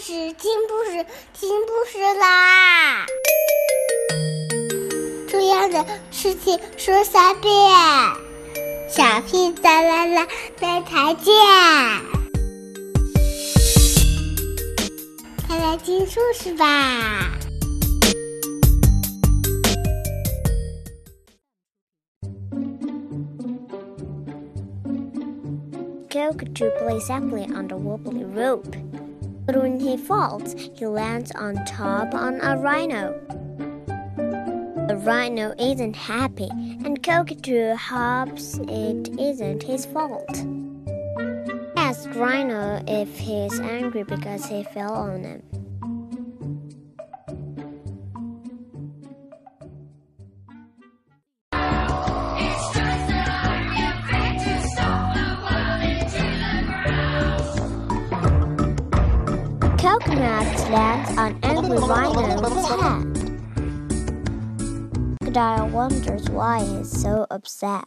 事，听故事，听故事啦！重要的事情说三遍，小屁哒啦啦，明天见！快来听故事吧！Cockatoo plays happily on the wobbly rope. But when he falls, he lands on top on a rhino. The rhino isn't happy, and Cockatoo hopes it isn't his fault. Ask Rhino if he's angry because he fell on him. Coconut lands on angry rhino's head. Crocodile wonders why he's so upset.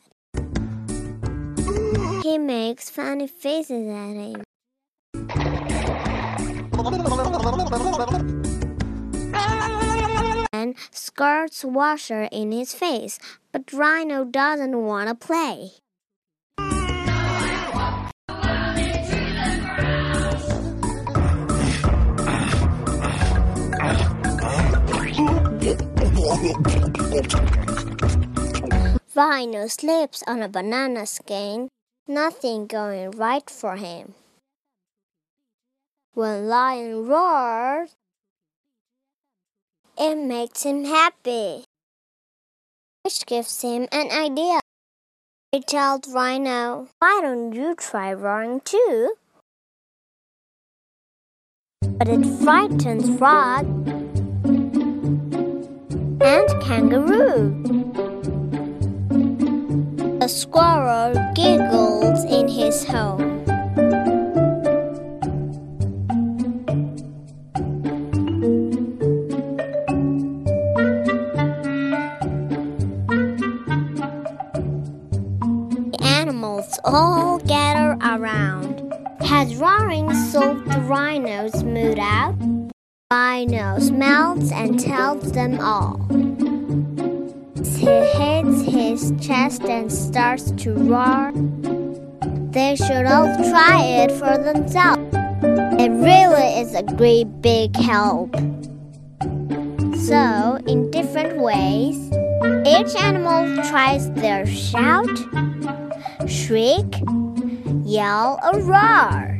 He makes funny faces at him. And squirts water in his face, but Rhino doesn't want to play. Rhino slips on a banana skin, nothing going right for him. When Lion roars, it makes him happy, which gives him an idea. He tells Rhino, Why don't you try roaring too? But it frightens Frog Kangaroo. A squirrel giggles in his home. The animals all gather around. Has roaring solved the rhino's mood out? Rhino smells and tells them all. He hits his chest and starts to roar. They should all try it for themselves. It really is a great big help. So, in different ways, each animal tries their shout, shriek, yell, or roar.